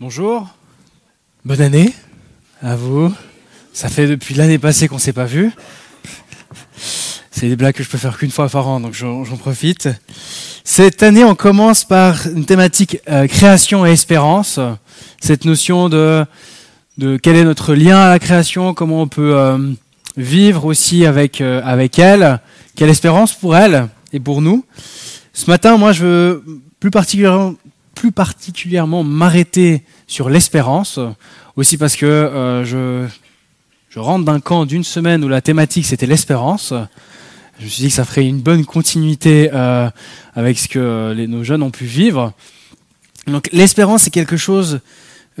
Bonjour, bonne année à vous. Ça fait depuis l'année passée qu'on ne s'est pas vu. C'est des blagues que je peux faire qu'une fois par an, donc j'en profite. Cette année, on commence par une thématique euh, création et espérance. Cette notion de, de quel est notre lien à la création, comment on peut euh, vivre aussi avec, euh, avec elle, quelle espérance pour elle et pour nous. Ce matin, moi, je veux plus particulièrement, plus particulièrement m'arrêter sur l'espérance, aussi parce que euh, je, rentre d'un camp d'une semaine où la thématique c'était l'espérance. Je me suis dit que ça ferait une bonne continuité euh, avec ce que nos jeunes ont pu vivre. Donc l'espérance c'est quelque chose,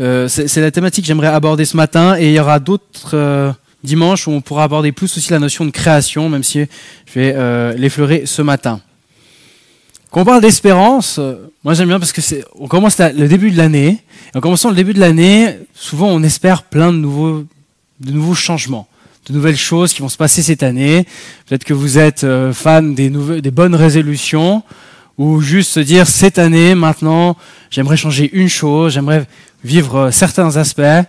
euh, c'est la thématique que j'aimerais aborder ce matin et il y aura d'autres dimanches où on pourra aborder plus aussi la notion de création, même si je vais l'effleurer ce matin. Quand on parle d'espérance, euh, moi j'aime bien parce que c'est, on commence le début de l'année. En commençant le début de l'année, souvent on espère plein de nouveaux, de nouveaux changements, de nouvelles choses qui vont se passer cette année. Peut-être que vous êtes euh, fan des, des bonnes résolutions ou juste se dire cette année, maintenant, j'aimerais changer une chose, j'aimerais vivre euh, certains aspects.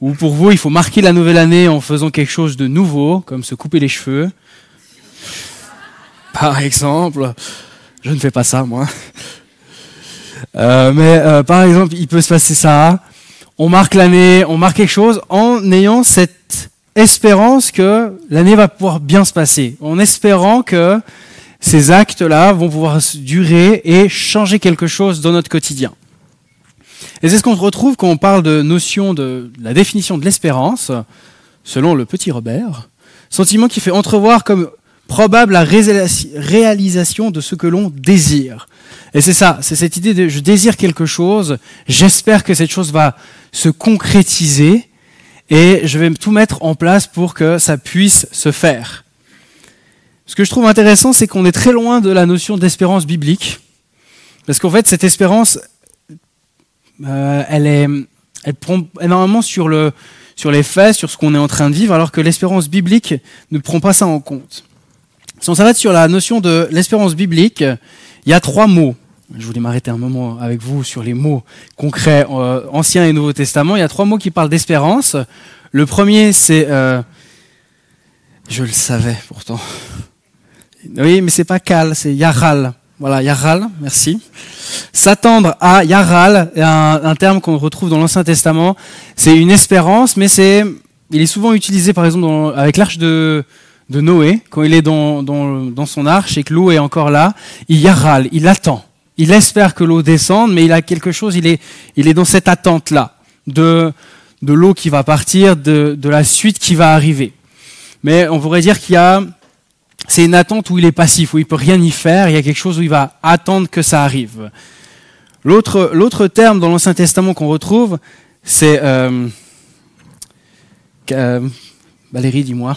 Ou pour vous, il faut marquer la nouvelle année en faisant quelque chose de nouveau, comme se couper les cheveux. Par exemple. Je ne fais pas ça, moi. Euh, mais euh, par exemple, il peut se passer ça. On marque l'année, on marque quelque chose en ayant cette espérance que l'année va pouvoir bien se passer, en espérant que ces actes-là vont pouvoir durer et changer quelque chose dans notre quotidien. Et c'est ce qu'on retrouve quand on parle de notion de la définition de l'espérance, selon le petit Robert, sentiment qui fait entrevoir comme probable la réalisation- de ce que l'on désire. Et c'est ça, c'est cette idée de je désire quelque chose, j'espère que cette chose va se concrétiser et je vais tout mettre en place pour que ça puisse se faire. Ce que je trouve intéressant, c'est qu'on est très loin de la notion d'espérance biblique, parce qu'en fait, cette espérance, euh, elle est, elle prend énormément sur le, sur les faits, sur ce qu'on est en train de vivre, alors que l'espérance biblique ne prend pas ça en compte. Si on s'arrête sur la notion de l'espérance biblique, il y a trois mots. Je voulais m'arrêter un moment avec vous sur les mots concrets euh, Ancien et Nouveau Testament. Il y a trois mots qui parlent d'espérance. Le premier, c'est... euh, je le savais pourtant. Oui, mais c'est pas cal, c'est yaral. Voilà, yaral, merci. S'attendre à yaral, un, un terme qu'on retrouve dans l'Ancien Testament, c'est une espérance, mais c'est, il est souvent utilisé par exemple avec l'arche de, de Noé, quand il est dans, son arche et que l'eau est encore là, il yaral, il attend. Il espère que l'eau descende, mais il a quelque chose, il est, dans cette attente-là, de, de l'eau qui va partir, de, la suite qui va arriver. Mais on pourrait dire qu'il y a, c'est une attente où il est passif, où il peut rien y faire, il y a quelque chose où il va attendre que ça arrive. L'autre, l'autre terme dans l'Ancien Testament qu'on retrouve, c'est, euh, euh, Valérie, dis-moi.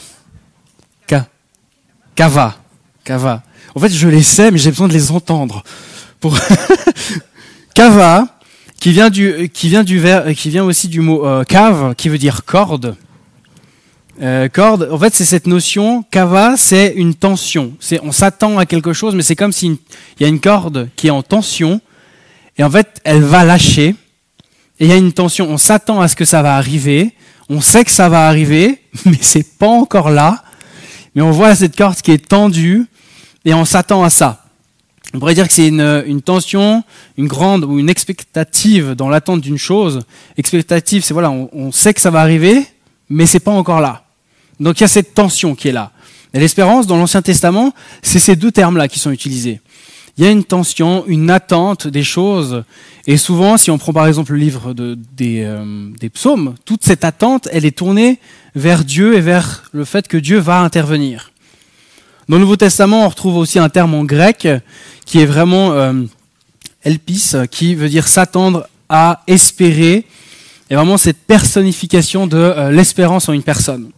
Kava. Kava. En fait, je les sais, mais j'ai besoin de les entendre. Pour Kava, qui vient du, qui vient du ver- qui vient aussi du mot euh, cave, qui veut dire corde. Euh, corde, en fait, c'est cette notion. Kava, c'est une tension. C'est, on s'attend à quelque chose, mais c'est comme s'il y a une corde qui est en tension, et en fait, elle va lâcher. Et il y a une tension. On s'attend à ce que ça va arriver. On sait que ça va arriver, mais c'est pas encore là. Mais on voit cette corde qui est tendue, et on s'attend à ça. On pourrait dire que c'est une, tension, une grande ou une expectative dans l'attente d'une chose. Expectative, c'est voilà, on, sait que ça va arriver, mais c'est pas encore là. Donc il y a cette tension qui est là. Et l'espérance, dans l'Ancien Testament, c'est ces deux termes-là qui sont utilisés. Il y a une tension, une attente des choses. Et souvent, si on prend par exemple le livre euh, des psaumes, toute cette attente, elle est tournée vers Dieu et vers le fait que Dieu va intervenir. Dans le Nouveau Testament, on retrouve aussi un terme en grec qui est vraiment euh, elpis, qui veut dire s'attendre à espérer, et vraiment cette personnification de euh, l'espérance en une personne.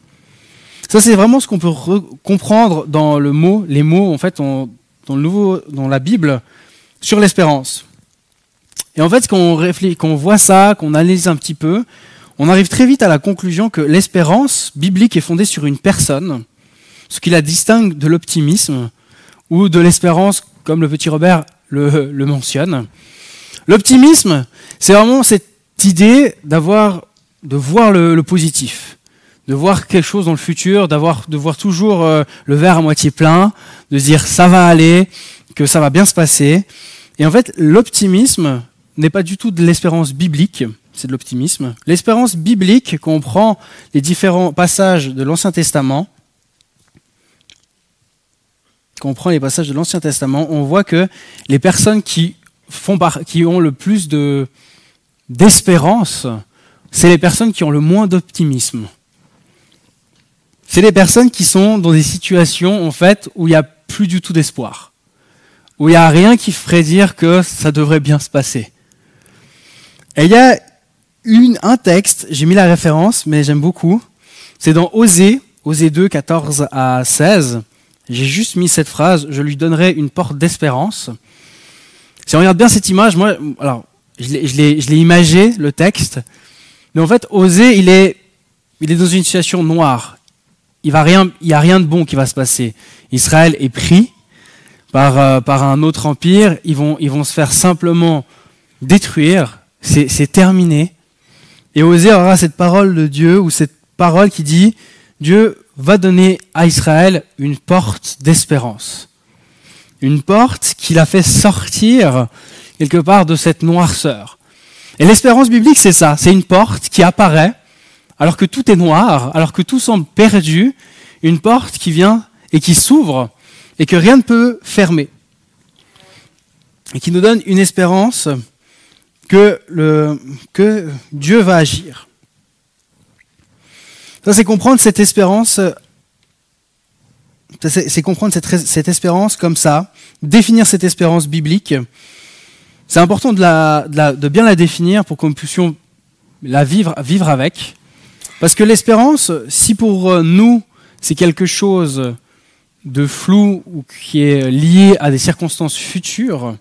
Ça, c'est vraiment ce qu'on peut re- comprendre dans le mot, les mots en fait dans le nouveau, dans la Bible sur l'espérance. Et en fait, quand on voit ça, qu'on analyse un petit peu, on arrive très vite à la conclusion que l'espérance biblique est fondée sur une personne, ce qui la distingue de l'optimisme ou de l'espérance, comme le petit Robert le, mentionne. L'optimisme, c'est vraiment cette idée d'avoir, de voir le, positif, de voir quelque chose dans le futur, de voir toujours euh, le verre à moitié plein, de dire ça va aller, que ça va bien se passer. Et en fait, l'optimisme n'est pas du tout de l'espérance biblique, c'est de l'optimisme. L'espérance biblique, quand on prend les différents passages de l'Ancien Testament, quand on prend les passages de l'Ancien Testament, on voit que les personnes qui, font qui ont le plus de, d'espérance, c'est les personnes qui ont le moins d'optimisme. C'est les personnes qui sont dans des situations en fait où il n'y a plus du tout d'espoir, où il n'y a rien qui ferait dire que ça devrait bien se passer. Et il y a une, un texte, j'ai mis la référence, mais j'aime beaucoup. C'est dans Osée, Osée 2, 14 à 16. J'ai juste mis cette phrase, je lui donnerai une porte d'espérance. Si on regarde bien cette image, moi, alors, je l'ai imagé, le texte, mais en fait, Osée, il est, il est dans une situation noire. Il va rien, il y a rien de bon qui va se passer. Israël est pris par, euh, par un autre empire. Ils vont, ils vont se faire simplement détruire. C'est terminé. Et Osée aura cette parole de Dieu ou cette parole qui dit Dieu va donner à Israël une porte d'espérance. Une porte qui l'a fait sortir quelque part de cette noirceur. Et l'espérance biblique, c'est ça, c'est une porte qui apparaît alors que tout est noir, alors que tout semble perdu, une porte qui vient et qui s'ouvre et que rien ne peut fermer. Et qui nous donne une espérance que, Dieu va agir. Ça, c'est comprendre cette espérance, c'est comprendre cette, espérance comme ça, définir cette espérance biblique. C'est important de, de, bien la définir pour que nous puissions la vivre, vivre avec. Parce que l'espérance, si pour nous c'est quelque chose de flou ou qui est lié à des circonstances futures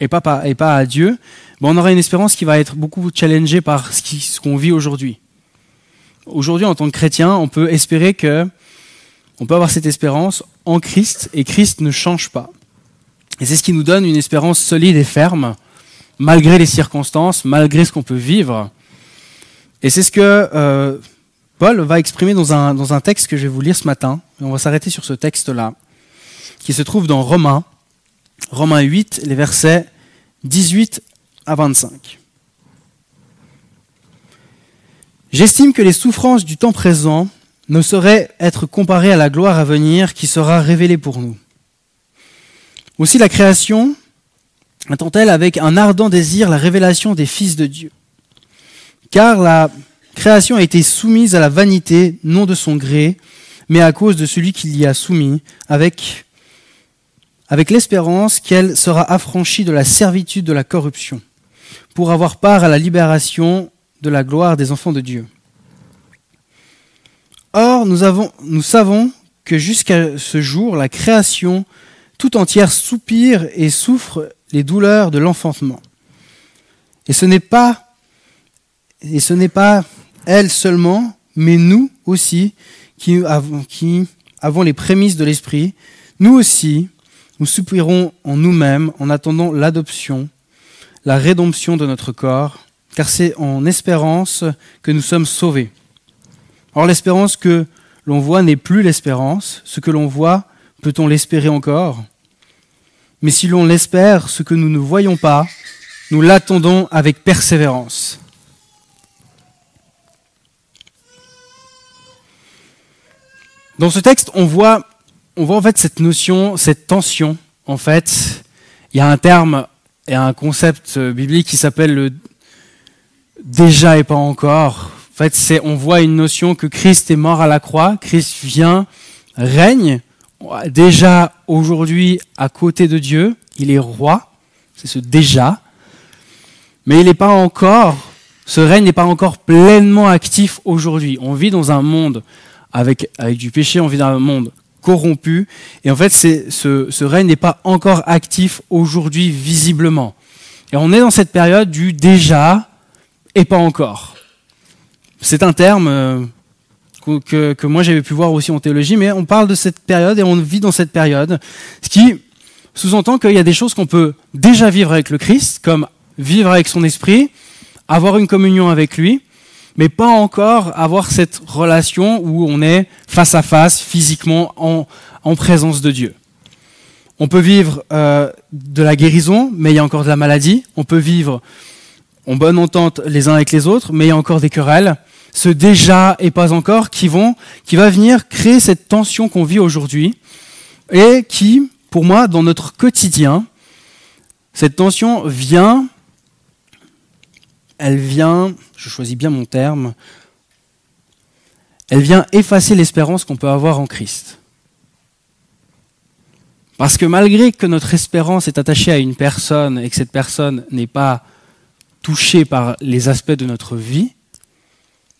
et pas, à Dieu, ben on aura une espérance qui va être beaucoup challengée par ce qu'on vit aujourd'hui. Aujourd'hui, en tant que chrétien, on peut espérer que on peut avoir cette espérance en Christ et Christ ne change pas. Et c'est ce qui nous donne une espérance solide et ferme, malgré les circonstances, malgré ce qu'on peut vivre. Et c'est ce que euh, Paul va exprimer dans un, dans un texte que je vais vous lire ce matin. Et on va s'arrêter sur ce texte-là, qui se trouve dans Romains, Romains 8, les versets 18 à 25. J'estime que les souffrances du temps présent ne sauraient être comparées à la gloire à venir qui sera révélée pour nous. Aussi la création attend-elle avec un ardent désir la révélation des fils de Dieu. Car la création a été soumise à la vanité, non de son gré, mais à cause de celui qui l'y a soumis, avec, avec l'espérance qu'elle sera affranchie de la servitude de la corruption, pour avoir part à la libération de la gloire des enfants de Dieu. Or, nous, avons, nous savons que jusqu'à ce jour, la création tout entière soupire et souffre les douleurs de l'enfantement. Et ce n'est pas, et ce n'est pas elle seulement, mais nous aussi, qui avons, qui avons les prémices de l'esprit, nous aussi, nous soupirons en nous-mêmes en attendant l'adoption, la rédemption de notre corps, car c'est en espérance que nous sommes sauvés. Or l'espérance que l'on voit n'est plus l'espérance, ce que l'on voit, peut-on l'espérer encore? Mais si l'on l'espère, ce que nous ne voyons pas, nous l'attendons avec persévérance. Dans ce texte, on voit, on voit en fait cette notion, cette tension. En fait, il y a un terme et un concept biblique qui s'appelle le déjà et pas encore. En fait, c'est, on voit une notion que Christ est mort à la croix, Christ vient, règne, déjà aujourd'hui à côté de Dieu, il est roi, c'est ce déjà, mais il n'est pas encore, ce règne n'est pas encore pleinement actif aujourd'hui. On vit dans un monde avec, avec du péché, on vit dans un monde corrompu, et en fait, ce règne n'est pas encore actif aujourd'hui visiblement. Et on est dans cette période du déjà et pas encore. C'est un terme euh, que, que moi j'avais pu voir aussi en théologie, mais on parle de cette période et on vit dans cette période, ce qui sous-entend qu'il y a des choses qu'on peut déjà vivre avec le Christ, comme vivre avec son esprit, avoir une communion avec lui, mais pas encore avoir cette relation où on est face à face, physiquement, en, en présence de Dieu. On peut vivre euh, de la guérison, mais il y a encore de la maladie. On peut vivre en bonne entente les uns avec les autres, mais il y a encore des querelles. Ce déjà et pas encore qui vont, qui va venir créer cette tension qu'on vit aujourd'hui et qui, pour moi, dans notre quotidien, cette tension vient, elle vient, je choisis bien mon terme, elle vient effacer l'espérance qu'on peut avoir en Christ. Parce que malgré que notre espérance est attachée à une personne et que cette personne n'est pas touchée par les aspects de notre vie,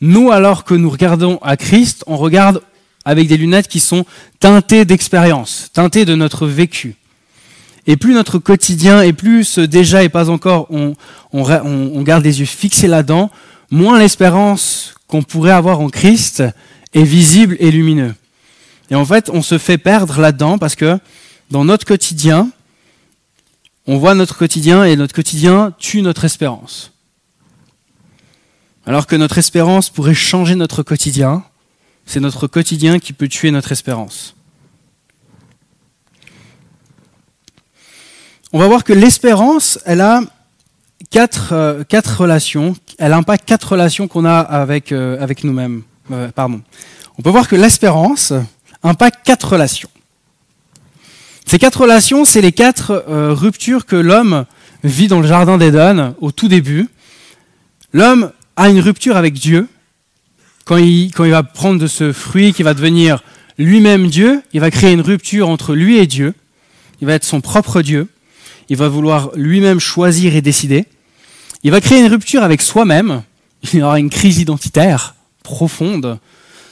nous, alors que nous regardons à Christ, on regarde avec des lunettes qui sont teintées d'expérience, teintées de notre vécu. Et plus notre quotidien, et plus ce déjà et pas encore, on, on garde les yeux fixés là-dedans, moins l'espérance qu'on pourrait avoir en Christ est visible et lumineux. Et en fait, on se fait perdre là-dedans parce que dans notre quotidien, on voit notre quotidien et notre quotidien tue notre espérance. Alors que notre espérance pourrait changer notre quotidien, c'est notre quotidien qui peut tuer notre espérance. On va voir que l'espérance, elle a quatre, euh, quatre relations, elle impacte quatre relations qu'on a avec, euh, nous-mêmes. Euh, pardon. On peut voir que l'espérance impacte quatre relations. Ces quatre relations, c'est les quatre ruptures que l'homme vit dans le jardin d'Éden au tout début. L'homme a une rupture avec Dieu. Quand il, quand il va prendre de ce fruit qui va devenir lui-même Dieu, il va créer une rupture entre lui et Dieu. Il va être son propre Dieu. Il va vouloir lui-même choisir et décider. Il va créer une rupture avec soi-même. Il aura une crise identitaire profonde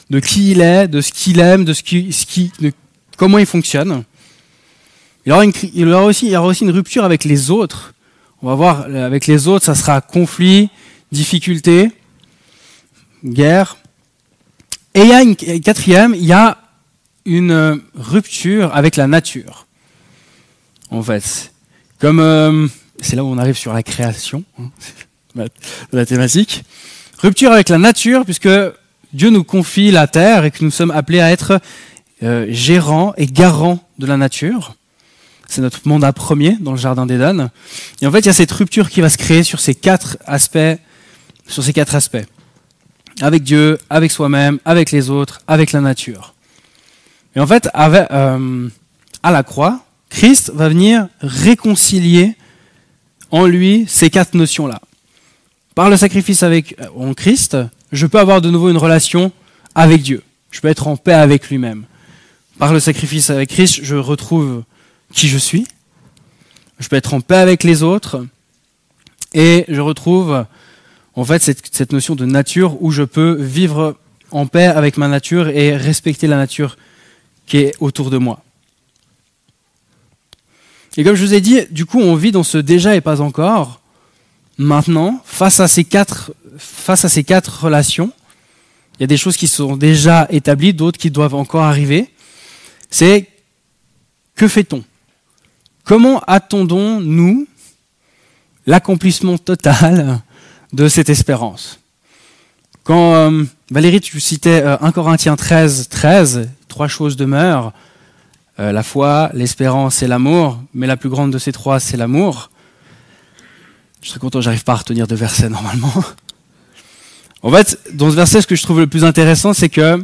de qui il est, de ce qu'il aime, de, ce qui, comment il fonctionne. Il y, aura aussi, y aura aussi une rupture avec les autres. On va voir, avec les autres, ça sera conflit, difficulté, guerre. Et il y a une quatrième, il y a une rupture avec la nature. En fait, comme euh, c'est là où on arrive sur la création hein, de la thématique. Rupture avec la nature, puisque Dieu nous confie la terre et que nous sommes appelés à être euh, gérants et garants de la nature. C'est notre mandat premier dans le jardin d'Éden. Et en fait, il y a cette rupture qui va se créer sur ces quatre aspects, sur ces quatre aspects. Avec Dieu, avec soi-même, avec les autres, avec la nature. Et en fait, avec, euh, à la croix, Christ va venir réconcilier en lui ces quatre notions-là. Par le sacrifice avec, euh, en Christ, je peux avoir de nouveau une relation avec Dieu. Je peux être en paix avec lui-même. Par le sacrifice avec Christ, je retrouve qui je suis. Je peux être en paix avec les autres. Et je retrouve en fait cette, cette, notion de nature où je peux vivre en paix avec ma nature et respecter la nature qui est autour de moi. Et comme je vous ai dit, du coup, on vit dans ce déjà et pas encore. Maintenant, face à ces quatre, face à ces quatre relations, il y a des choses qui sont déjà établies, d'autres qui doivent encore arriver. C'est que fait-on? Comment attendons-nous l'accomplissement total de cette espérance? Quand euh, Valérie, tu citais 1 euh, Corinthiens 13, 13, trois choses demeurent, euh, la foi, l'espérance et l'amour, mais la plus grande de ces trois, c'est l'amour. Je serais content, j'arrive pas à retenir de versets normalement. En fait, dans ce verset, ce que je trouve le plus intéressant, c'est que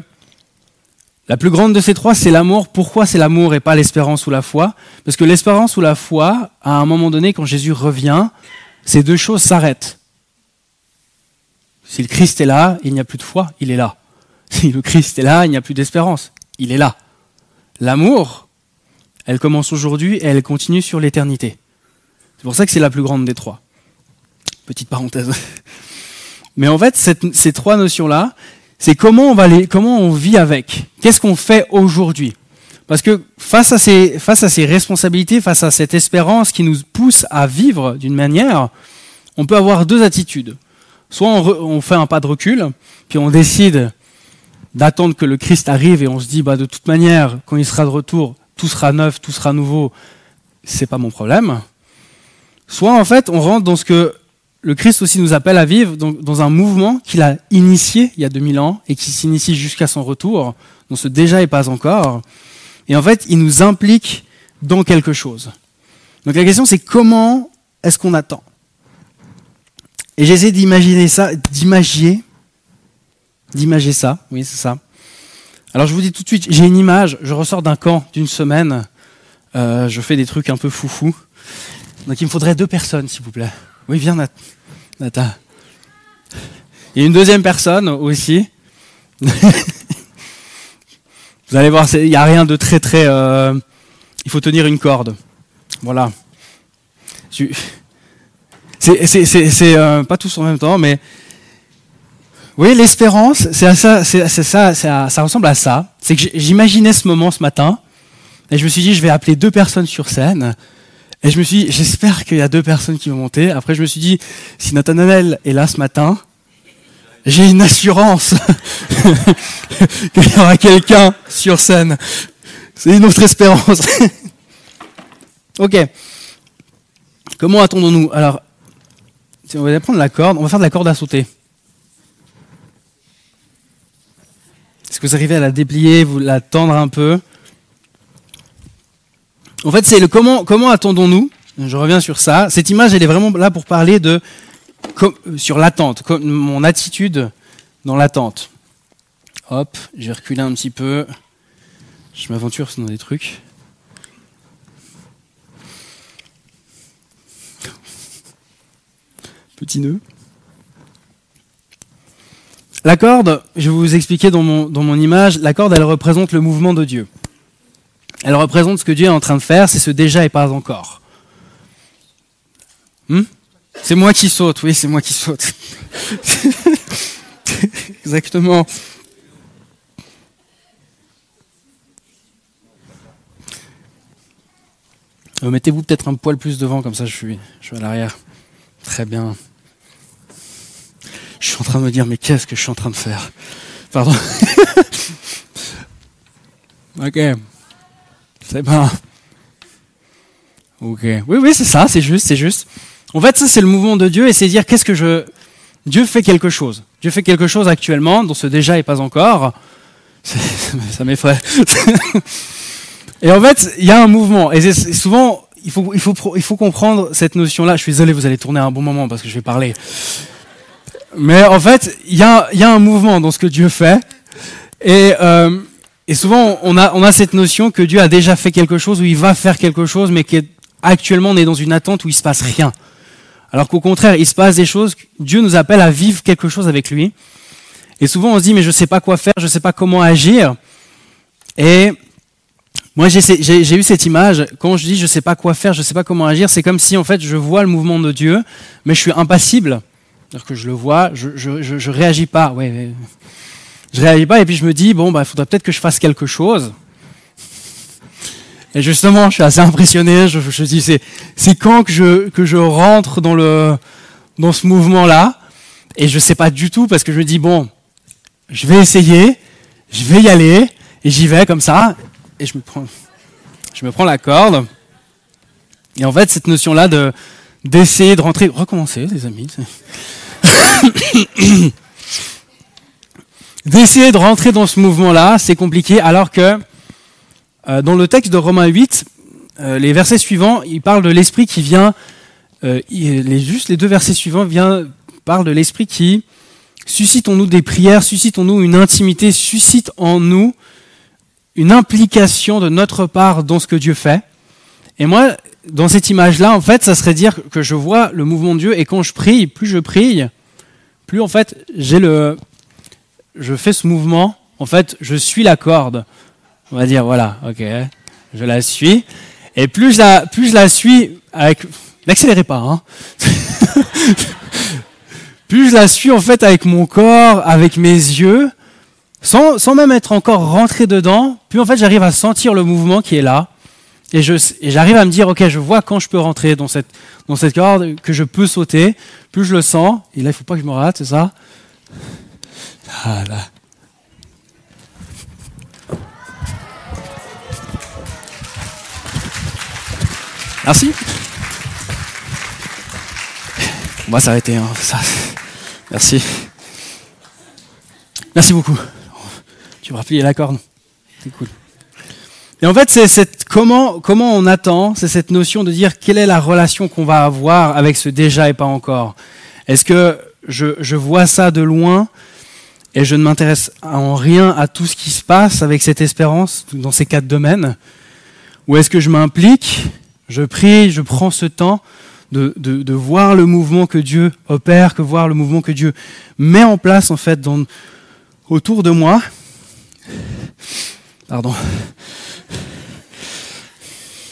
la plus grande de ces trois, c'est l'amour. Pourquoi c'est l'amour et pas l'espérance ou la foi? Parce que l'espérance ou la foi, à un moment donné, quand Jésus revient, ces deux choses s'arrêtent. Si le Christ est là, il n'y a plus de foi, il est là. Si le Christ est là, il n'y a plus d'espérance, il est là. L'amour, elle commence aujourd'hui et elle continue sur l'éternité. C'est pour ça que c'est la plus grande des trois. Petite parenthèse. Mais en fait, ces trois notions-là, c'est comment on va comment on vit avec? Qu'est-ce qu'on fait aujourd'hui? Parce que face à ces, responsabilités, face à cette espérance qui nous pousse à vivre d'une manière, on peut avoir deux attitudes. Soit on, fait un pas de recul, puis on décide d'attendre que le Christ arrive et on se dit, bah, de toute manière, quand il sera de retour, tout sera neuf, tout sera nouveau, c'est pas mon problème. Soit en fait, on rentre dans ce que le Christ aussi nous appelle à vivre dans, un mouvement qu'il a initié il y a 2000 ans et qui s'initie jusqu'à son retour, dont ce déjà et pas encore. Et en fait, il nous implique dans quelque chose. Donc la question c'est comment est-ce qu'on attend? Et j'essaie d'imaginer ça, d'imaginer, d'imaginer ça, oui c'est ça. Alors je vous dis tout de suite, j'ai une image, je ressors d'un camp d'une semaine, euh, je fais des trucs un peu foufou. Donc il me faudrait deux personnes s'il vous plaît. Oui, viens, Nata. Et une deuxième personne aussi. Vous allez voir, il n'y a rien de très très. Euh, il faut tenir une corde. Voilà. C'est euh, pas tous en même temps, mais. Oui, l'espérance, c'est ça, ça, ça ressemble à ça. C'est que j'imaginais ce moment ce matin, et je me suis dit, je vais appeler deux personnes sur scène, et je me suis dit, j'espère qu'il y a deux personnes qui vont monter. Après, je me suis dit, si Nathanaël est là ce matin, j'ai une assurance qu'il y aura quelqu'un sur scène. C'est une autre espérance. ok. Comment attendons-nous? Alors, on va prendre la corde, on va faire de la corde à sauter. Est-ce que vous arrivez à la déplier, vous la tendre un peu? En fait, c'est le comment, comment attendons-nous? Je reviens sur ça. Cette image, elle est vraiment là pour parler de sur l'attente, mon attitude dans l'attente. Hop, j'ai reculé un petit peu. Je m'aventure dans des trucs. Petit nœud. La corde, je vais vous expliquer dans mon, dans mon image, la corde, elle représente le mouvement de Dieu. Elle représente ce que Dieu est en train de faire, c'est ce déjà et pas encore. Hmm? C'est moi qui saute, oui, c'est moi qui saute. Exactement. Euh, mettez-vous peut-être un poil plus devant, comme ça je suis, je suis à l'arrière. Très bien. Je suis en train de me dire, mais qu'est-ce que je suis en train de faire? Pardon. ok. C'est pas. Ok. Oui, oui, c'est ça, c'est juste, c'est juste. En fait, ça, c'est le mouvement de Dieu et c'est dire qu'est-ce que je. Dieu fait quelque chose. Dieu fait quelque chose actuellement, dont ce déjà et pas encore. Ça m'effraie. et en fait, il y a un mouvement. Et souvent, il faut, il, faut, il faut comprendre cette notion-là. Je suis désolé, vous allez tourner un bon moment parce que je vais parler. Mais en fait, il y a, un mouvement dans ce que Dieu fait. Et euh, et souvent, on a, on a cette notion que Dieu a déjà fait quelque chose, ou il va faire quelque chose, mais qu'actuellement on est dans une attente où il se passe rien. Alors qu'au contraire, il se passe des choses, Dieu nous appelle à vivre quelque chose avec lui. Et souvent, on se dit, mais je ne sais pas quoi faire, je ne sais pas comment agir. Et moi, j'ai eu cette image, quand je dis je ne sais pas quoi faire, je ne sais pas comment agir, c'est comme si en fait je vois le mouvement de Dieu, mais je suis impassible. C'est-à-dire que je le vois, je ne réagis pas. Ouais, je réagis pas et puis je me dis bon bah il faudrait peut-être que je fasse quelque chose. Et justement, je suis assez impressionné. Je, je dis c'est quand que je que je rentre dans le dans ce mouvement là et je sais pas du tout parce que je me dis bon je vais essayer, je vais y aller et j'y vais comme ça et je me prends je me prends la corde et en fait cette notion là de d'essayer de rentrer recommencer les amis d'essayer de rentrer dans ce mouvement-là, c'est compliqué, alors que euh, dans le texte de Romains 8, euh, les versets suivants, il parle de l'esprit qui vient, euh, juste les deux versets suivants parlent de l'esprit qui suscite en nous des prières, suscite en nous une intimité, suscite en nous une implication de notre part dans ce que Dieu fait. Et moi, dans cette image-là, en fait, ça serait dire que je vois le mouvement de Dieu et quand je prie, plus je prie, plus en fait j'ai le, je fais ce mouvement, en fait, je suis la corde. On va dire, voilà, ok, je la suis. Et plus je la, plus je la suis avec, n'accélérez pas, hein. plus je la suis en fait avec mon corps, avec mes yeux, sans, sans même être encore rentré dedans, plus en fait j'arrive à sentir le mouvement qui est là. Et, j'arrive à me dire, ok, je vois quand je peux rentrer dans cette, dans cette corde, que je peux sauter. Plus je le sens, et là il faut pas que je me rate, c'est ça ah là. Merci. On va s'arrêter. Hein, Merci. Merci beaucoup. Tu vas replier la corde. C'est cool. Et en fait, c'est cette comment on attend, c'est cette notion de dire quelle est la relation qu'on va avoir avec ce déjà et pas encore. Est-ce que je, vois ça de loin et je ne m'intéresse en rien à tout ce qui se passe avec cette espérance dans ces quatre domaines? Ou est-ce que je m'implique, je prie, je prends ce temps de, voir le mouvement que Dieu opère, que voir le mouvement que Dieu met en place en fait autour de moi? Pardon.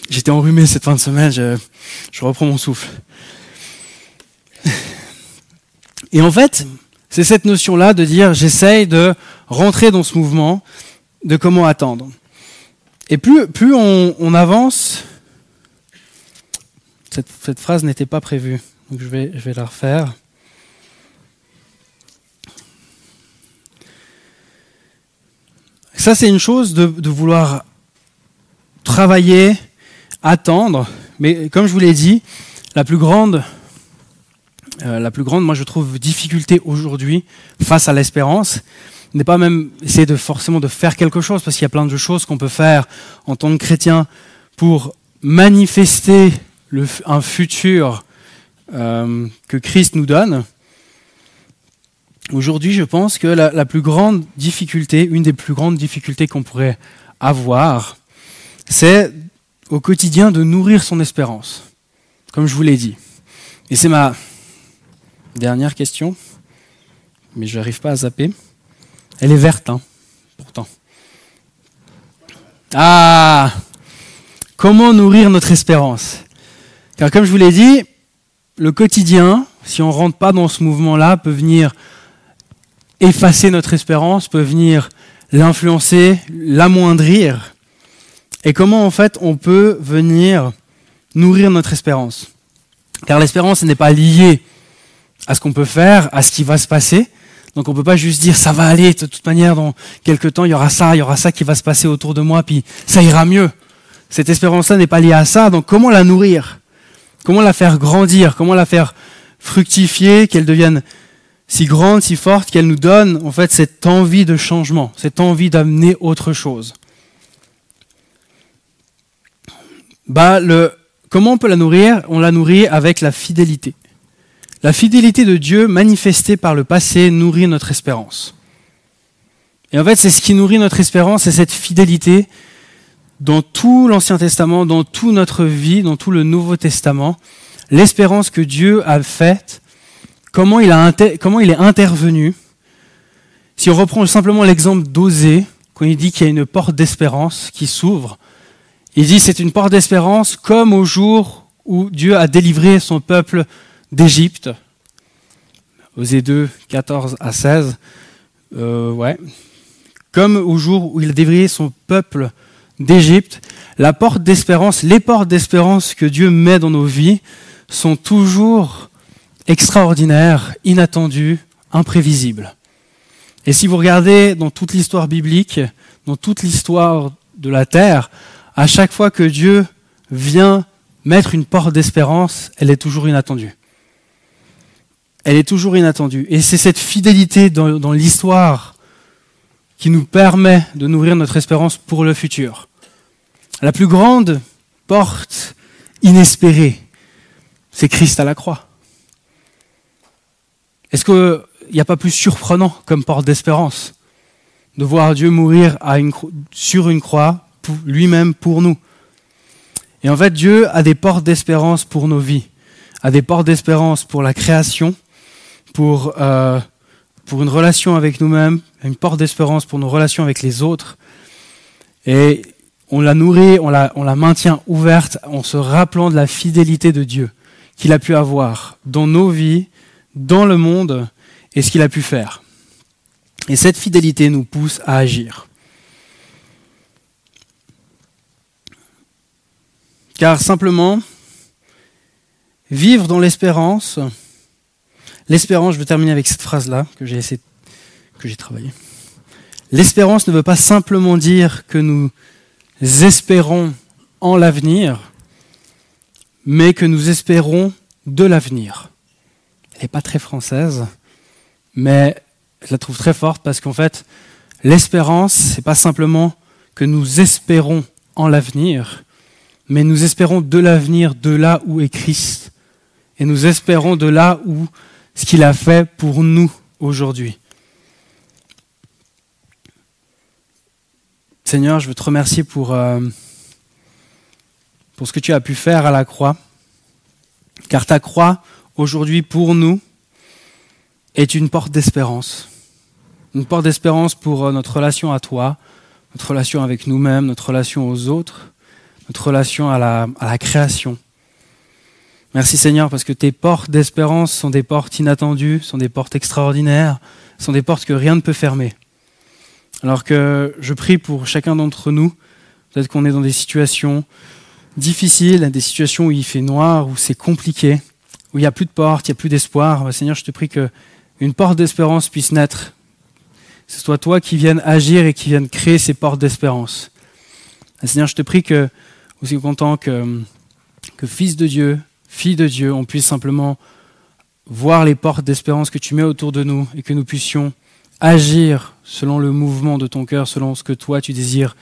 J'étais enrhumé cette fin de semaine, je, reprends mon souffle. Et en fait, c'est cette notion-là de dire j'essaye de rentrer dans ce mouvement, de comment attendre. Et plus, plus on, avance, cette, phrase n'était pas prévue, donc je vais, je vais la refaire. Ça, c'est une chose de vouloir travailler, attendre, mais comme je vous l'ai dit, la plus grande, euh, la plus grande, moi je trouve, difficulté aujourd'hui face à l'espérance, n'est pas même essayer de forcément de faire quelque chose, parce qu'il y a plein de choses qu'on peut faire en tant que chrétien pour manifester un futur euh, que Christ nous donne. Aujourd'hui, je pense que la, la, plus grande difficulté, une des plus grandes difficultés qu'on pourrait avoir, c'est au quotidien de nourrir son espérance, comme je vous l'ai dit. Et c'est ma dernière question, mais je n'arrive pas à zapper. Elle est verte, hein, pourtant. Ah Comment nourrir notre espérance? Car comme je vous l'ai dit, le quotidien, si on ne rentre pas dans ce mouvement-là, peut venir effacer notre espérance, peut venir l'influencer, l'amoindrir. Et comment en fait on peut venir nourrir notre espérance? Car l'espérance n'est pas liée à ce qu'on peut faire, à ce qui va se passer. Donc on ne peut pas juste dire ça va aller, de toute manière dans quelques temps il y aura ça, il y aura ça qui va se passer autour de moi, puis ça ira mieux. Cette espérance-là n'est pas liée à ça, donc comment la nourrir? Comment la faire grandir? Comment la faire fructifier, qu'elle devienne si grande, si forte, qu'elle nous donne en fait cette envie de changement, cette envie d'amener autre chose? Bah, comment on peut la nourrir? On la nourrit avec la fidélité. La fidélité de Dieu manifestée par le passé nourrit notre espérance. Et en fait, c'est ce qui nourrit notre espérance, c'est cette fidélité dans tout l'Ancien Testament, dans toute notre vie, dans tout le Nouveau Testament, l'espérance que Dieu a faite comment il, a comment il est intervenu. Si on reprend simplement l'exemple d'Osée, quand il dit qu'il y a une porte d'espérance qui s'ouvre, il dit c'est une porte d'espérance comme au jour où Dieu a délivré son peuple d'Égypte. Osée 2, 14 à 16. Euh. Comme au jour où il a délivré son peuple d'Égypte, la porte d'espérance, les portes d'espérance que Dieu met dans nos vies sont toujours extraordinaire, inattendu, imprévisible. Et si vous regardez dans toute l'histoire biblique, dans toute l'histoire de la terre, à chaque fois que Dieu vient mettre une porte d'espérance, elle est toujours inattendue. Elle est toujours inattendue. Et c'est cette fidélité dans, l'histoire qui nous permet de nourrir notre espérance pour le futur. La plus grande porte inespérée, c'est Christ à la croix. Est-ce qu'il n'y a pas plus surprenant comme porte d'espérance de voir Dieu mourir sur une croix lui-même pour nous Et en fait, Dieu a des portes d'espérance pour nos vies, a des portes d'espérance pour la création, pour, euh, une relation avec nous-mêmes, une porte d'espérance pour nos relations avec les autres. Et on la nourrit, on la maintient ouverte en se rappelant de la fidélité de Dieu qu'il a pu avoir dans nos vies dans le monde et ce qu'il a pu faire. Et cette fidélité nous pousse à agir. Car simplement, vivre dans l'espérance, l'espérance, je veux terminer avec cette phrase-là que j'ai essayé, que j'ai travaillé. L'espérance ne veut pas simplement dire que nous espérons en l'avenir, mais que nous espérons de l'avenir. elle n'est pas très française, mais je la trouve très forte parce qu'en fait, l'espérance, c'est pas simplement que nous espérons en l'avenir, mais nous espérons de l'avenir, de là où est Christ, et nous espérons de là où ce qu'il a fait pour nous aujourd'hui. Seigneur, je veux te remercier pour, euh, ce que tu as pu faire à la croix, car ta croix, aujourd'hui, pour nous, est une porte d'espérance. Une porte d'espérance pour euh, notre relation à toi, notre relation avec nous-mêmes, notre relation aux autres, notre relation à la, création. Merci Seigneur parce que tes portes d'espérance sont des portes inattendues, sont des portes extraordinaires, sont des portes que rien ne peut fermer. Alors que je prie pour chacun d'entre nous, peut-être qu'on est dans des situations difficiles, des situations où il fait noir, où c'est compliqué, où il n'y a plus de porte, il n'y a plus d'espoir. Bah, Seigneur, je te prie que une porte d'espérance puisse naître. Que ce soit toi qui viennes agir et qui viennes créer ces portes d'espérance. Bah, Seigneur, je te prie que, aussi content que, que fils de Dieu, fille de Dieu, on puisse simplement voir les portes d'espérance que tu mets autour de nous et que nous puissions agir selon le mouvement de ton cœur, selon ce que toi tu désires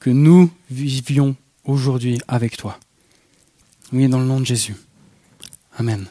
que nous vivions aujourd'hui avec toi. Oui, dans le nom de Jésus. Amen.